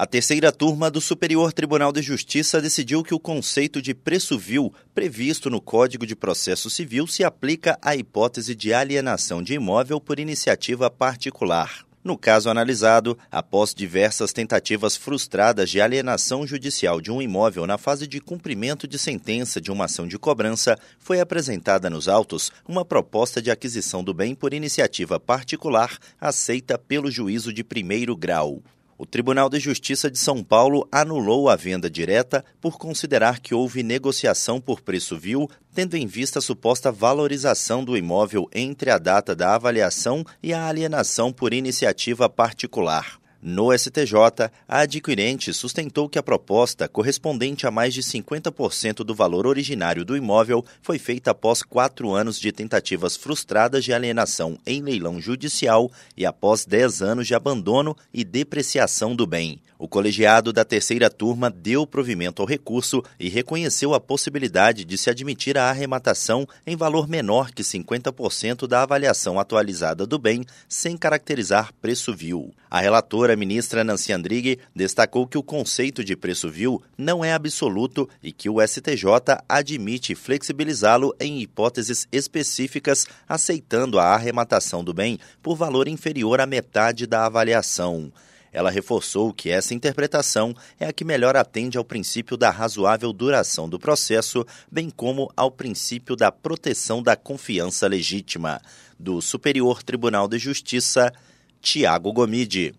A terceira turma do Superior Tribunal de Justiça decidiu que o conceito de preço vil previsto no Código de Processo Civil se aplica à hipótese de alienação de imóvel por iniciativa particular. No caso analisado, após diversas tentativas frustradas de alienação judicial de um imóvel na fase de cumprimento de sentença de uma ação de cobrança, foi apresentada nos autos uma proposta de aquisição do bem por iniciativa particular aceita pelo juízo de primeiro grau. O Tribunal de Justiça de São Paulo anulou a venda direta por considerar que houve negociação por preço vil, tendo em vista a suposta valorização do imóvel entre a data da avaliação e a alienação por iniciativa particular. No STJ, a adquirente sustentou que a proposta, correspondente a mais de 50% do valor originário do imóvel, foi feita após quatro anos de tentativas frustradas de alienação em leilão judicial e após dez anos de abandono e depreciação do bem. O colegiado da terceira turma deu provimento ao recurso e reconheceu a possibilidade de se admitir a arrematação em valor menor que 50% da avaliação atualizada do bem, sem caracterizar preço vil. A relatora, ministra Nancy Andrighi, destacou que o conceito de preço vil não é absoluto e que o STJ admite flexibilizá-lo em hipóteses específicas, aceitando a arrematação do bem por valor inferior à metade da avaliação. Ela reforçou que essa interpretação é a que melhor atende ao princípio da razoável duração do processo, bem como ao princípio da proteção da confiança legítima. Do Superior Tribunal de Justiça, Tiago Gomide.